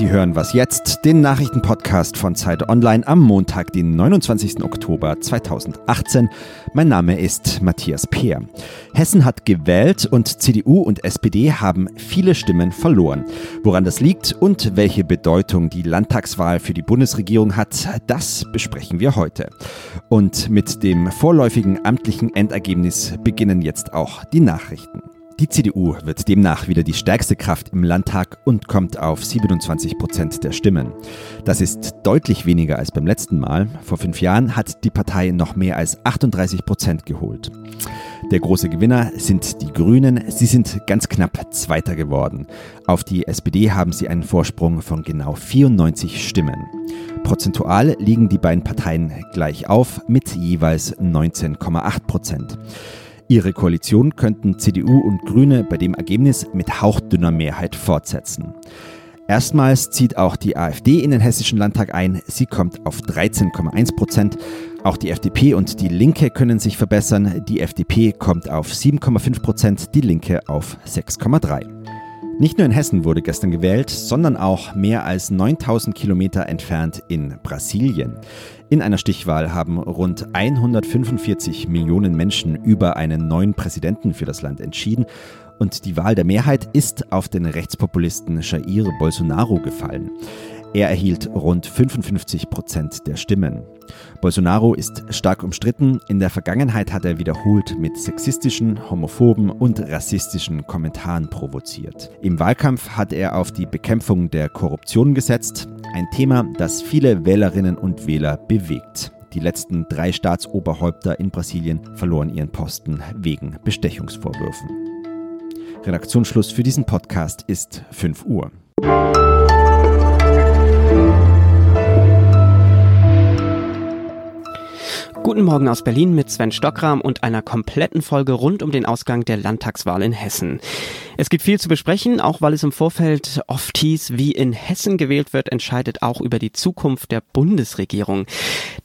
Sie hören was jetzt, den Nachrichtenpodcast von Zeit Online am Montag, den 29. Oktober 2018. Mein Name ist Matthias Peer. Hessen hat gewählt und CDU und SPD haben viele Stimmen verloren. Woran das liegt und welche Bedeutung die Landtagswahl für die Bundesregierung hat, das besprechen wir heute. Und mit dem vorläufigen amtlichen Endergebnis beginnen jetzt auch die Nachrichten. Die CDU wird demnach wieder die stärkste Kraft im Landtag und kommt auf 27 Prozent der Stimmen. Das ist deutlich weniger als beim letzten Mal. Vor fünf Jahren hat die Partei noch mehr als 38 Prozent geholt. Der große Gewinner sind die Grünen. Sie sind ganz knapp Zweiter geworden. Auf die SPD haben sie einen Vorsprung von genau 94 Stimmen. Prozentual liegen die beiden Parteien gleich auf mit jeweils 19,8 Prozent. Ihre Koalition könnten CDU und Grüne bei dem Ergebnis mit hauchdünner Mehrheit fortsetzen. Erstmals zieht auch die AfD in den Hessischen Landtag ein. Sie kommt auf 13,1 Prozent. Auch die FDP und die Linke können sich verbessern. Die FDP kommt auf 7,5 Prozent, die Linke auf 6,3. Nicht nur in Hessen wurde gestern gewählt, sondern auch mehr als 9000 Kilometer entfernt in Brasilien. In einer Stichwahl haben rund 145 Millionen Menschen über einen neuen Präsidenten für das Land entschieden und die Wahl der Mehrheit ist auf den Rechtspopulisten Jair Bolsonaro gefallen. Er erhielt rund 55 Prozent der Stimmen. Bolsonaro ist stark umstritten. In der Vergangenheit hat er wiederholt mit sexistischen, homophoben und rassistischen Kommentaren provoziert. Im Wahlkampf hat er auf die Bekämpfung der Korruption gesetzt, ein Thema, das viele Wählerinnen und Wähler bewegt. Die letzten drei Staatsoberhäupter in Brasilien verloren ihren Posten wegen Bestechungsvorwürfen. Redaktionsschluss für diesen Podcast ist 5 Uhr. Guten Morgen aus Berlin mit Sven Stockram und einer kompletten Folge rund um den Ausgang der Landtagswahl in Hessen. Es gibt viel zu besprechen, auch weil es im Vorfeld oft hieß, wie in Hessen gewählt wird, entscheidet auch über die Zukunft der Bundesregierung.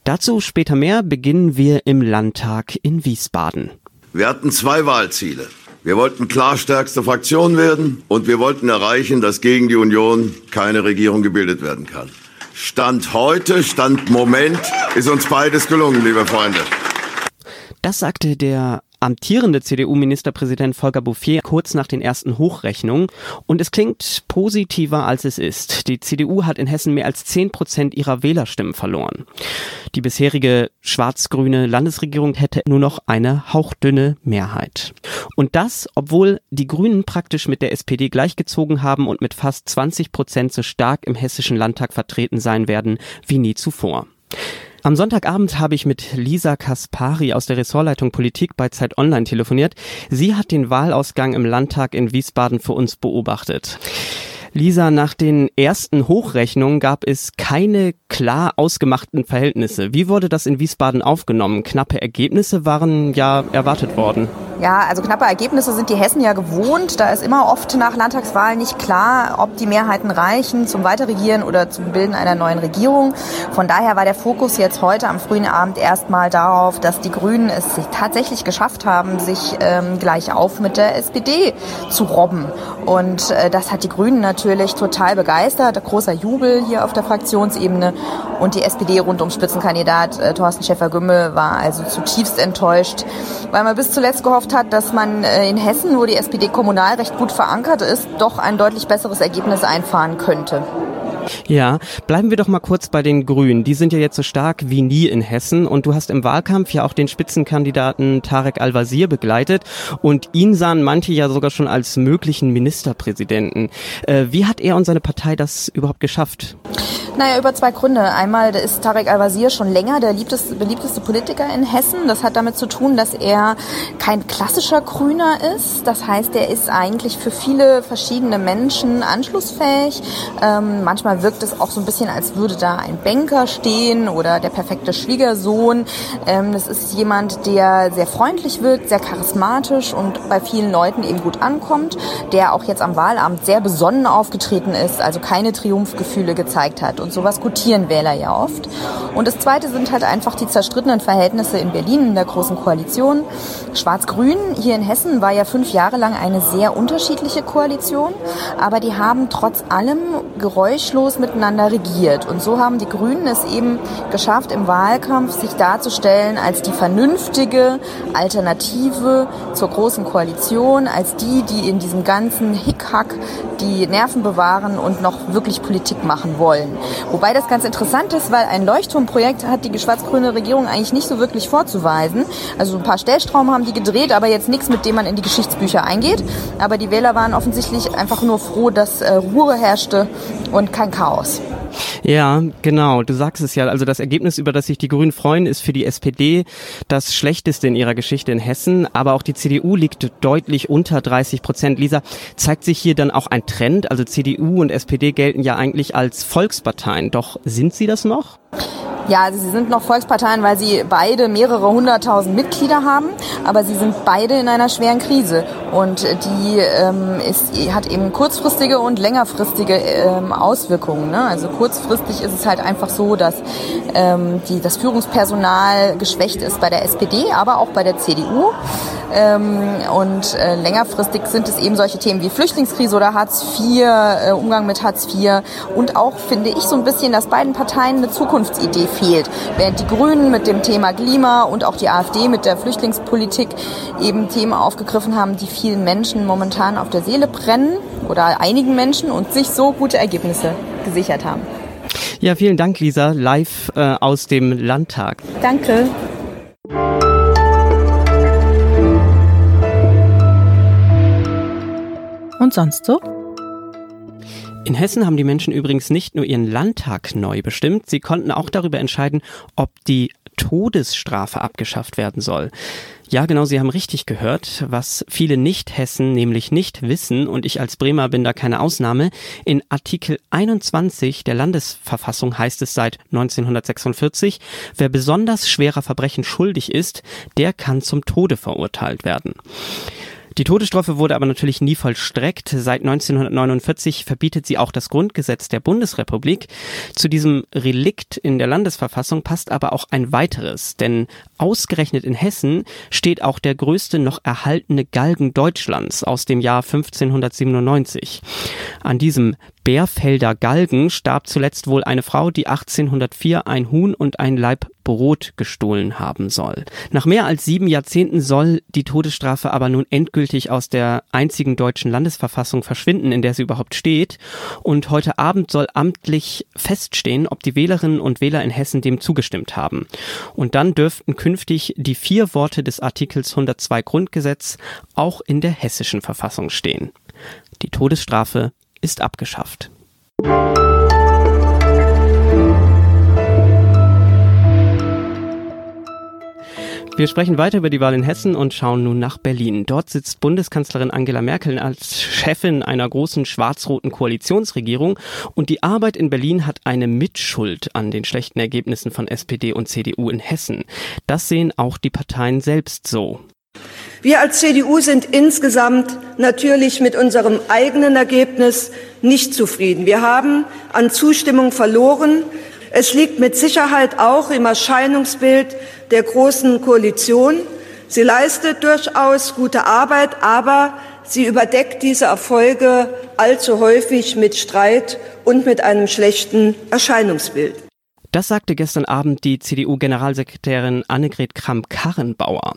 Dazu später mehr beginnen wir im Landtag in Wiesbaden. Wir hatten zwei Wahlziele. Wir wollten klar stärkste Fraktion werden und wir wollten erreichen, dass gegen die Union keine Regierung gebildet werden kann. Stand heute, Stand Moment ist uns beides gelungen, liebe Freunde. Das sagte der amtierende CDU-Ministerpräsident Volker Bouffier kurz nach den ersten Hochrechnungen. Und es klingt positiver, als es ist. Die CDU hat in Hessen mehr als zehn Prozent ihrer Wählerstimmen verloren. Die bisherige schwarz-grüne Landesregierung hätte nur noch eine hauchdünne Mehrheit. Und das, obwohl die Grünen praktisch mit der SPD gleichgezogen haben und mit fast 20 Prozent so stark im hessischen Landtag vertreten sein werden wie nie zuvor. Am Sonntagabend habe ich mit Lisa Kaspari aus der Ressortleitung Politik bei Zeit Online telefoniert. Sie hat den Wahlausgang im Landtag in Wiesbaden für uns beobachtet. Lisa, nach den ersten Hochrechnungen gab es keine klar ausgemachten Verhältnisse. Wie wurde das in Wiesbaden aufgenommen? Knappe Ergebnisse waren ja erwartet worden. Ja, also knappe Ergebnisse sind die Hessen ja gewohnt. Da ist immer oft nach Landtagswahlen nicht klar, ob die Mehrheiten reichen zum Weiterregieren oder zum Bilden einer neuen Regierung. Von daher war der Fokus jetzt heute am frühen Abend erstmal darauf, dass die Grünen es sich tatsächlich geschafft haben, sich ähm, gleich auf mit der SPD zu robben. Und äh, das hat die Grünen natürlich total begeistert. Großer Jubel hier auf der Fraktionsebene. Und die SPD rund um Spitzenkandidat äh, Thorsten Schäfer-Gümbel war also zutiefst enttäuscht, weil man bis zuletzt gehofft gehofft hat, dass man äh, in Hessen, wo die SPD kommunal recht gut verankert ist, doch ein deutlich besseres Ergebnis einfahren könnte. Ja, bleiben wir doch mal kurz bei den Grünen. Die sind ja jetzt so stark wie nie in Hessen und du hast im Wahlkampf ja auch den Spitzenkandidaten Tarek Al-Wazir begleitet und ihn sahen manche ja sogar schon als möglichen Ministerpräsidenten. Äh, wie hat er und seine Partei das überhaupt geschafft? Naja, über zwei Gründe. Einmal ist Tarek Al-Wazir schon länger der beliebteste, beliebteste Politiker in Hessen. Das hat damit zu tun, dass er kein klassischer Grüner ist. Das heißt, er ist eigentlich für viele verschiedene Menschen anschlussfähig. Ähm, manchmal wirkt es auch so ein bisschen, als würde da ein Banker stehen oder der perfekte Schwiegersohn. Ähm, das ist jemand, der sehr freundlich wirkt, sehr charismatisch und bei vielen Leuten eben gut ankommt, der auch jetzt am Wahlabend sehr besonnen aufgetreten ist, also keine Triumphgefühle gezeigt hat. Und sowas gutieren Wähler ja oft. Und das Zweite sind halt einfach die zerstrittenen Verhältnisse in Berlin in der Großen Koalition. Schwarz-Grün hier in Hessen war ja fünf Jahre lang eine sehr unterschiedliche Koalition, aber die haben trotz allem geräuschlos konfliktlos miteinander regiert. Und so haben die Grünen es eben geschafft, im Wahlkampf sich darzustellen als die vernünftige Alternative zur Großen Koalition, als die, die in diesem ganzen Hickhack die Nerven bewahren und noch wirklich Politik machen wollen. Wobei das ganz interessant ist, weil ein Leuchtturmprojekt hat die schwarz-grüne Regierung eigentlich nicht so wirklich vorzuweisen. Also ein paar Stellstrauben haben die gedreht, aber jetzt nichts, mit dem man in die Geschichtsbücher eingeht. Aber die Wähler waren offensichtlich einfach nur froh, dass äh, Ruhe herrschte und kein Chaos. Ja, genau. Du sagst es ja. Also das Ergebnis, über das sich die Grünen freuen, ist für die SPD das schlechteste in ihrer Geschichte in Hessen. Aber auch die CDU liegt deutlich unter 30 Prozent. Lisa, zeigt sich hier dann auch ein Trend? Also CDU und SPD gelten ja eigentlich als Volksparteien. Doch sind sie das noch? Ja, also sie sind noch Volksparteien, weil sie beide mehrere hunderttausend Mitglieder haben, aber sie sind beide in einer schweren Krise und die ähm, ist, hat eben kurzfristige und längerfristige ähm, Auswirkungen. Ne? Also kurzfristig ist es halt einfach so, dass ähm, die, das Führungspersonal geschwächt ist bei der SPD, aber auch bei der CDU. Ähm, und äh, längerfristig sind es eben solche Themen wie Flüchtlingskrise oder Hartz IV, äh, Umgang mit Hartz IV und auch finde ich so ein bisschen, dass beiden Parteien eine Zukunftsidee fehlt. Während die Grünen mit dem Thema Klima und auch die AfD mit der Flüchtlingspolitik eben Themen aufgegriffen haben, die vielen Menschen momentan auf der Seele brennen oder einigen Menschen und sich so gute Ergebnisse gesichert haben. Ja, vielen Dank, Lisa, live äh, aus dem Landtag. Danke. Und sonst so? In Hessen haben die Menschen übrigens nicht nur ihren Landtag neu bestimmt, sie konnten auch darüber entscheiden, ob die Todesstrafe abgeschafft werden soll. Ja, genau, Sie haben richtig gehört, was viele Nicht-Hessen nämlich nicht wissen, und ich als Bremer bin da keine Ausnahme. In Artikel 21 der Landesverfassung heißt es seit 1946, wer besonders schwerer Verbrechen schuldig ist, der kann zum Tode verurteilt werden. Die Todesstrafe wurde aber natürlich nie vollstreckt. Seit 1949 verbietet sie auch das Grundgesetz der Bundesrepublik. Zu diesem Relikt in der Landesverfassung passt aber auch ein weiteres, denn ausgerechnet in Hessen steht auch der größte noch erhaltene Galgen Deutschlands aus dem Jahr 1597. An diesem Bärfelder Galgen starb zuletzt wohl eine Frau, die 1804 ein Huhn und ein Laib Brot gestohlen haben soll. Nach mehr als sieben Jahrzehnten soll die Todesstrafe aber nun endgültig aus der einzigen deutschen Landesverfassung verschwinden, in der sie überhaupt steht. Und heute Abend soll amtlich feststehen, ob die Wählerinnen und Wähler in Hessen dem zugestimmt haben. Und dann dürften künftig die vier Worte des Artikels 102 Grundgesetz auch in der hessischen Verfassung stehen. Die Todesstrafe ist abgeschafft. Wir sprechen weiter über die Wahl in Hessen und schauen nun nach Berlin. Dort sitzt Bundeskanzlerin Angela Merkel als Chefin einer großen schwarz-roten Koalitionsregierung und die Arbeit in Berlin hat eine Mitschuld an den schlechten Ergebnissen von SPD und CDU in Hessen. Das sehen auch die Parteien selbst so. Wir als CDU sind insgesamt natürlich mit unserem eigenen Ergebnis nicht zufrieden. Wir haben an Zustimmung verloren. Es liegt mit Sicherheit auch im Erscheinungsbild der Großen Koalition. Sie leistet durchaus gute Arbeit, aber sie überdeckt diese Erfolge allzu häufig mit Streit und mit einem schlechten Erscheinungsbild. Das sagte gestern Abend die CDU-Generalsekretärin Annegret Kramp-Karrenbauer.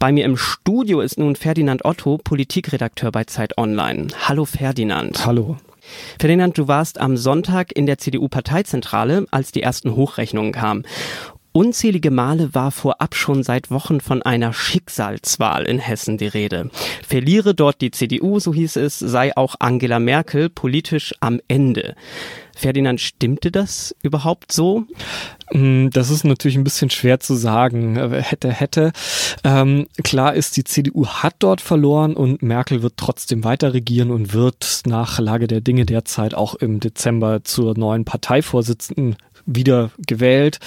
Bei mir im Studio ist nun Ferdinand Otto, Politikredakteur bei Zeit Online. Hallo Ferdinand. Hallo. Ferdinand, du warst am Sonntag in der CDU-Parteizentrale, als die ersten Hochrechnungen kamen. Unzählige Male war vorab schon seit Wochen von einer Schicksalswahl in Hessen die Rede. Verliere dort die CDU, so hieß es, sei auch Angela Merkel politisch am Ende. Ferdinand, stimmte das überhaupt so? Mm, das ist natürlich ein bisschen schwer zu sagen. Äh, hätte, hätte. Ähm, klar ist, die CDU hat dort verloren und Merkel wird trotzdem weiter regieren und wird nach Lage der Dinge derzeit auch im Dezember zur neuen Parteivorsitzenden wieder gewählt.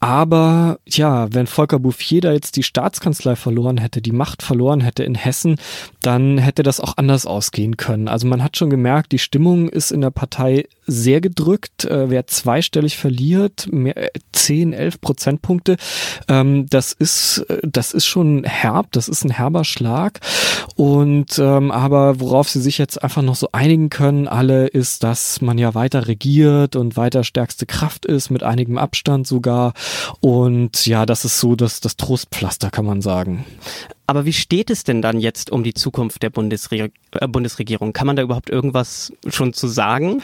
Aber ja, wenn Volker Bouffier da jetzt die Staatskanzlei verloren hätte, die Macht verloren hätte in Hessen, dann hätte das auch anders ausgehen können. Also man hat schon gemerkt, die Stimmung ist in der Partei sehr gedrückt. Äh, wer zweistellig verliert, mehr, 10, 11 Prozentpunkte, ähm, das ist, äh, das ist schon herb, das ist ein herber Schlag. Und ähm, aber worauf sie sich jetzt einfach noch so einigen können, alle, ist, dass man ja weiter regiert und weiter stärkste Kraft ist, mit einigem Abstand sogar. Und ja, das ist so das, das Trostpflaster, kann man sagen. Aber wie steht es denn dann jetzt um die Zukunft der Bundesre äh, Bundesregierung? Kann man da überhaupt irgendwas schon zu sagen?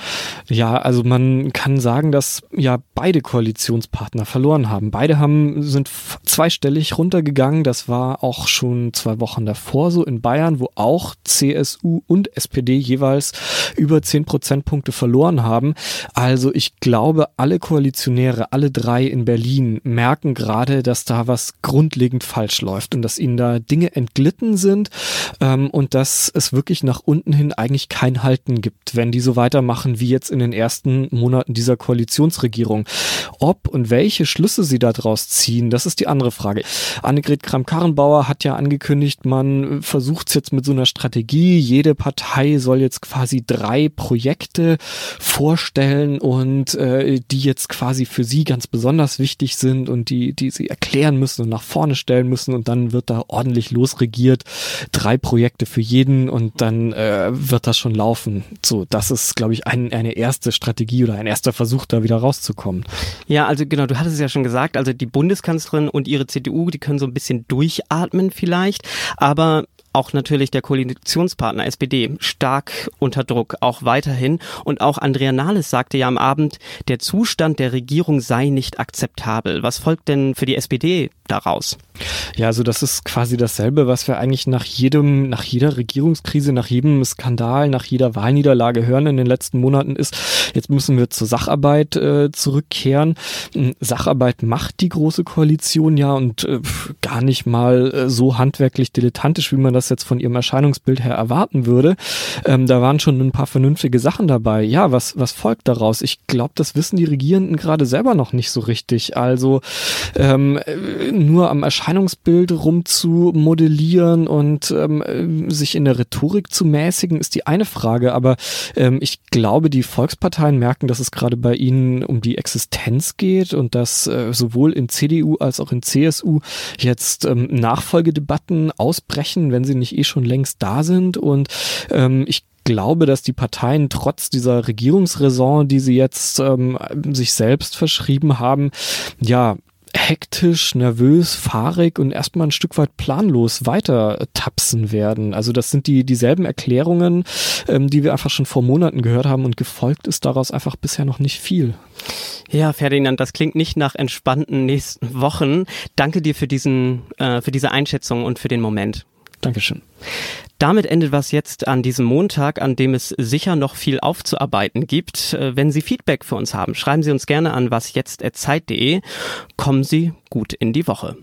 Ja, also man kann sagen, dass ja beide Koalitionspartner verloren haben. Beide haben sind zweistellig runtergegangen. Das war auch schon zwei Wochen davor so in Bayern, wo auch CSU und SPD jeweils über zehn Prozentpunkte verloren haben. Also ich glaube, alle Koalitionäre, alle drei in Berlin merken gerade, dass da was grundlegend falsch läuft und dass ihnen da Dinge entglitten sind ähm, und dass es wirklich nach unten hin eigentlich kein Halten gibt, wenn die so weitermachen wie jetzt in den ersten Monaten dieser Koalitionsregierung. Ob und welche Schlüsse sie daraus ziehen, das ist die andere Frage. Annegret Kramp-Karrenbauer hat ja angekündigt, man versucht es jetzt mit so einer Strategie. Jede Partei soll jetzt quasi drei Projekte vorstellen und äh, die jetzt quasi für sie ganz besonders wichtig sind und die, die sie erklären müssen und nach vorne stellen müssen und dann wird da ordentlich ordentlich losregiert, drei Projekte für jeden und dann äh, wird das schon laufen. So, das ist, glaube ich, ein, eine erste Strategie oder ein erster Versuch, da wieder rauszukommen. Ja, also genau, du hattest es ja schon gesagt, also die Bundeskanzlerin und ihre CDU, die können so ein bisschen durchatmen vielleicht, aber auch natürlich der Koalitionspartner SPD stark unter Druck, auch weiterhin. Und auch Andrea Nahles sagte ja am Abend, der Zustand der Regierung sei nicht akzeptabel. Was folgt denn für die SPD daraus? Ja, also das ist quasi dasselbe, was wir eigentlich nach jedem, nach jeder Regierungskrise, nach jedem Skandal, nach jeder Wahlniederlage hören in den letzten Monaten ist, jetzt müssen wir zur Sacharbeit äh, zurückkehren. Hm, Sacharbeit macht die große Koalition ja und äh, gar nicht mal äh, so handwerklich dilettantisch, wie man das jetzt von ihrem Erscheinungsbild her erwarten würde. Ähm, da waren schon ein paar vernünftige Sachen dabei. Ja, was, was folgt daraus? Ich glaube, das wissen die Regierenden gerade selber noch nicht so richtig. Also ähm, nur am Erscheinungsbild rumzumodellieren und ähm, sich in der Rhetorik zu mäßigen, ist die eine Frage. Aber ähm, ich glaube, die Volksparteien merken, dass es gerade bei ihnen um die Existenz geht und dass äh, sowohl in CDU als auch in CSU jetzt ähm, Nachfolgedebatten ausbrechen, wenn sie nicht eh schon längst da sind. Und ähm, ich glaube, dass die Parteien trotz dieser Regierungsräson, die sie jetzt ähm, sich selbst verschrieben haben, ja, hektisch, nervös, fahrig und erstmal ein Stück weit planlos weiter tapsen werden. Also das sind die dieselben Erklärungen, ähm, die wir einfach schon vor Monaten gehört haben und gefolgt ist daraus einfach bisher noch nicht viel. Ja, Ferdinand, das klingt nicht nach entspannten nächsten Wochen. Danke dir für diesen, äh, für diese Einschätzung und für den Moment. Dankeschön. Damit endet was jetzt an diesem Montag, an dem es sicher noch viel aufzuarbeiten gibt. Äh, wenn Sie Feedback für uns haben, schreiben Sie uns gerne an wasjetzt.zeit.de. Kommen Sie gut in die Woche.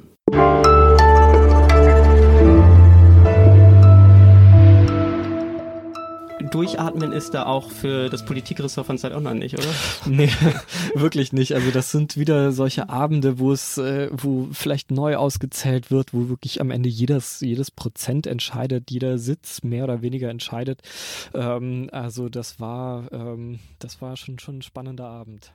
Durchatmen ist da auch für das Politikressort von Zeit Online nicht, oder? Nee, wirklich nicht. Also das sind wieder solche Abende, wo es, äh, wo vielleicht neu ausgezählt wird, wo wirklich am Ende jedes, jedes Prozent entscheidet, jeder Sitz mehr oder weniger entscheidet. Ähm, also das war, ähm, das war schon, schon ein spannender Abend.